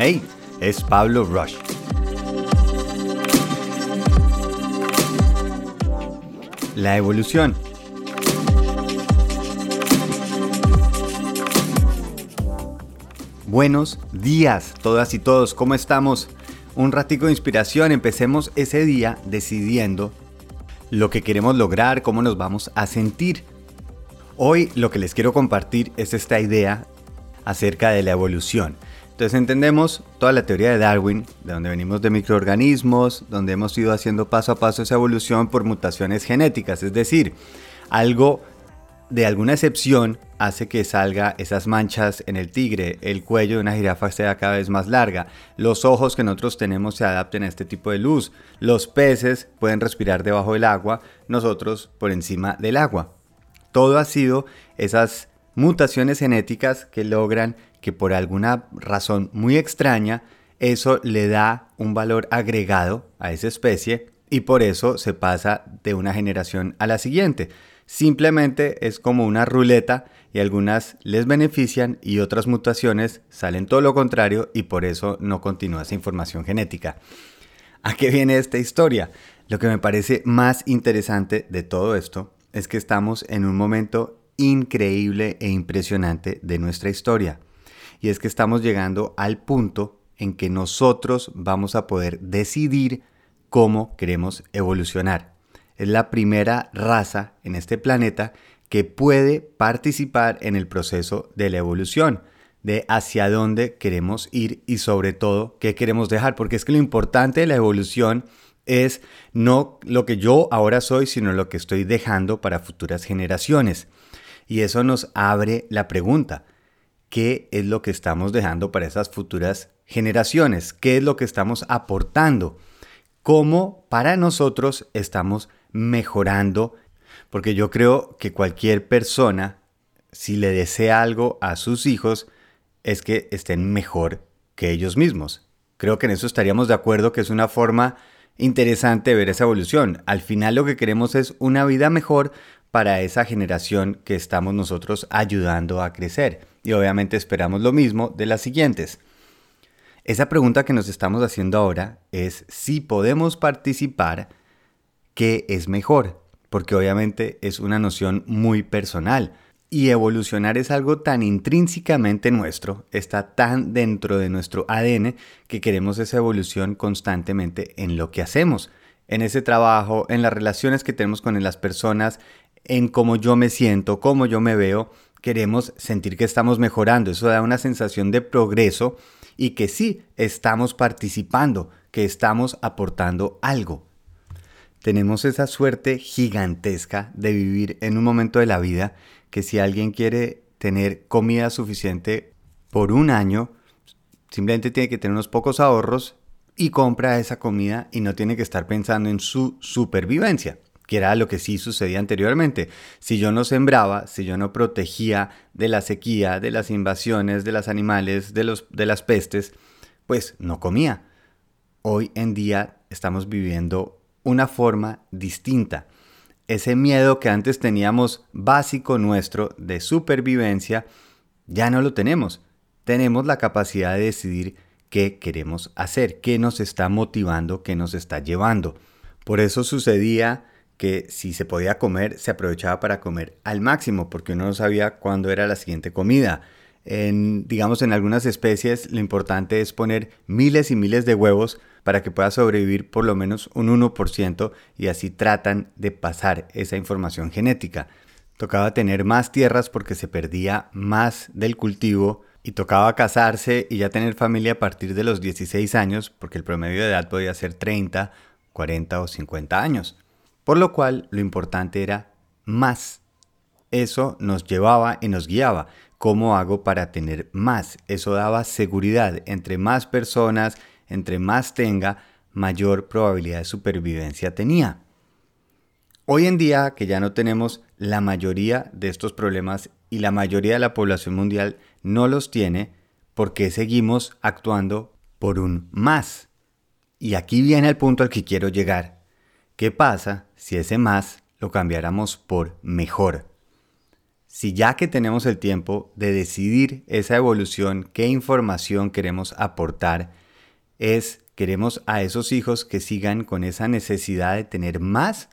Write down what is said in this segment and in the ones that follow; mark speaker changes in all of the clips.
Speaker 1: Hey, es Pablo Rush. La evolución. Buenos días, todas y todos, ¿cómo estamos? Un ratico de inspiración, empecemos ese día decidiendo lo que queremos lograr, cómo nos vamos a sentir. Hoy lo que les quiero compartir es esta idea acerca de la evolución. Entonces entendemos toda la teoría de Darwin, de donde venimos de microorganismos, donde hemos ido haciendo paso a paso esa evolución por mutaciones genéticas, es decir, algo de alguna excepción hace que salga esas manchas en el tigre, el cuello de una jirafa sea cada vez más larga, los ojos que nosotros tenemos se adapten a este tipo de luz, los peces pueden respirar debajo del agua, nosotros por encima del agua. Todo ha sido esas mutaciones genéticas que logran que por alguna razón muy extraña eso le da un valor agregado a esa especie y por eso se pasa de una generación a la siguiente. Simplemente es como una ruleta y algunas les benefician y otras mutaciones salen todo lo contrario y por eso no continúa esa información genética. ¿A qué viene esta historia? Lo que me parece más interesante de todo esto es que estamos en un momento increíble e impresionante de nuestra historia y es que estamos llegando al punto en que nosotros vamos a poder decidir cómo queremos evolucionar. Es la primera raza en este planeta que puede participar en el proceso de la evolución, de hacia dónde queremos ir y sobre todo qué queremos dejar, porque es que lo importante de la evolución es no lo que yo ahora soy, sino lo que estoy dejando para futuras generaciones. Y eso nos abre la pregunta, qué es lo que estamos dejando para esas futuras generaciones, qué es lo que estamos aportando, cómo para nosotros estamos mejorando, porque yo creo que cualquier persona, si le desea algo a sus hijos, es que estén mejor que ellos mismos. Creo que en eso estaríamos de acuerdo que es una forma interesante ver esa evolución. Al final lo que queremos es una vida mejor para esa generación que estamos nosotros ayudando a crecer. Y obviamente esperamos lo mismo de las siguientes. Esa pregunta que nos estamos haciendo ahora es si podemos participar, ¿qué es mejor? Porque obviamente es una noción muy personal. Y evolucionar es algo tan intrínsecamente nuestro, está tan dentro de nuestro ADN que queremos esa evolución constantemente en lo que hacemos, en ese trabajo, en las relaciones que tenemos con las personas, en cómo yo me siento, cómo yo me veo, queremos sentir que estamos mejorando. Eso da una sensación de progreso y que sí estamos participando, que estamos aportando algo. Tenemos esa suerte gigantesca de vivir en un momento de la vida que si alguien quiere tener comida suficiente por un año, simplemente tiene que tener unos pocos ahorros y compra esa comida y no tiene que estar pensando en su supervivencia que era lo que sí sucedía anteriormente. Si yo no sembraba, si yo no protegía de la sequía, de las invasiones, de los animales, de, los, de las pestes, pues no comía. Hoy en día estamos viviendo una forma distinta. Ese miedo que antes teníamos básico nuestro de supervivencia, ya no lo tenemos. Tenemos la capacidad de decidir qué queremos hacer, qué nos está motivando, qué nos está llevando. Por eso sucedía que si se podía comer, se aprovechaba para comer al máximo, porque uno no sabía cuándo era la siguiente comida. En, digamos, en algunas especies lo importante es poner miles y miles de huevos para que pueda sobrevivir por lo menos un 1% y así tratan de pasar esa información genética. Tocaba tener más tierras porque se perdía más del cultivo y tocaba casarse y ya tener familia a partir de los 16 años porque el promedio de edad podía ser 30, 40 o 50 años. Por lo cual lo importante era más. Eso nos llevaba y nos guiaba. ¿Cómo hago para tener más? Eso daba seguridad. Entre más personas, entre más tenga, mayor probabilidad de supervivencia tenía. Hoy en día, que ya no tenemos la mayoría de estos problemas y la mayoría de la población mundial no los tiene, ¿por qué seguimos actuando por un más? Y aquí viene el punto al que quiero llegar. ¿Qué pasa si ese más lo cambiáramos por mejor? si ya que tenemos el tiempo de decidir esa evolución, qué información queremos aportar, es queremos a esos hijos que sigan con esa necesidad de tener más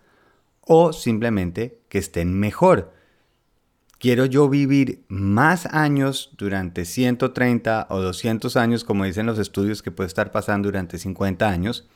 Speaker 1: o simplemente que estén mejor. Quiero yo vivir más años durante 130 o 200 años, como dicen los estudios que puede estar pasando durante 50 años,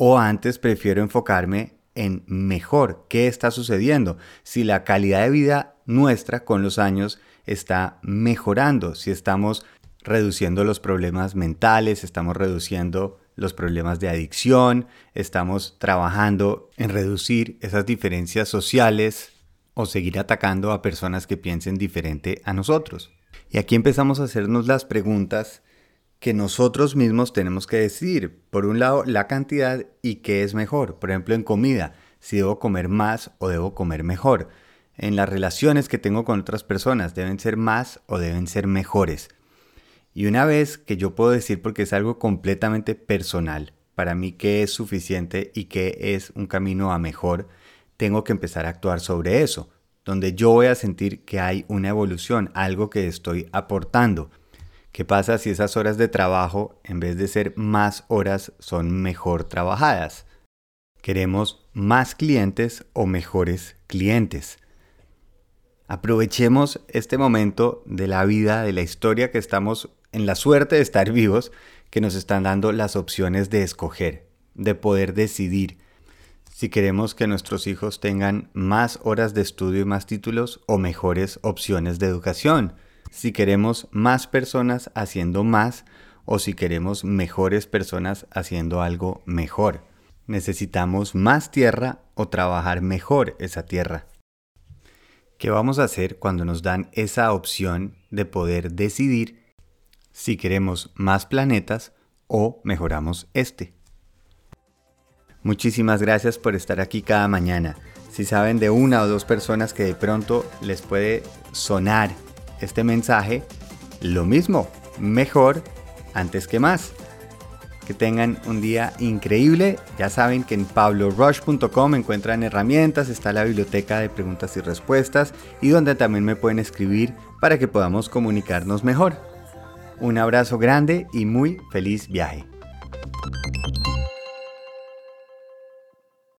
Speaker 1: o antes prefiero enfocarme en mejor, qué está sucediendo, si la calidad de vida nuestra con los años está mejorando, si estamos reduciendo los problemas mentales, estamos reduciendo los problemas de adicción, estamos trabajando en reducir esas diferencias sociales o seguir atacando a personas que piensen diferente a nosotros. Y aquí empezamos a hacernos las preguntas que nosotros mismos tenemos que decidir. Por un lado, la cantidad y qué es mejor. Por ejemplo, en comida, si debo comer más o debo comer mejor. En las relaciones que tengo con otras personas, deben ser más o deben ser mejores. Y una vez que yo puedo decir, porque es algo completamente personal, para mí qué es suficiente y qué es un camino a mejor, tengo que empezar a actuar sobre eso, donde yo voy a sentir que hay una evolución, algo que estoy aportando. ¿Qué pasa si esas horas de trabajo, en vez de ser más horas, son mejor trabajadas? Queremos más clientes o mejores clientes. Aprovechemos este momento de la vida, de la historia que estamos en la suerte de estar vivos, que nos están dando las opciones de escoger, de poder decidir si queremos que nuestros hijos tengan más horas de estudio y más títulos o mejores opciones de educación si queremos más personas haciendo más o si queremos mejores personas haciendo algo mejor. Necesitamos más tierra o trabajar mejor esa tierra. ¿Qué vamos a hacer cuando nos dan esa opción de poder decidir si queremos más planetas o mejoramos este? Muchísimas gracias por estar aquí cada mañana. Si saben de una o dos personas que de pronto les puede sonar este mensaje, lo mismo, mejor antes que más. Que tengan un día increíble. Ya saben que en pablorush.com encuentran herramientas, está la biblioteca de preguntas y respuestas y donde también me pueden escribir para que podamos comunicarnos mejor. Un abrazo grande y muy feliz viaje.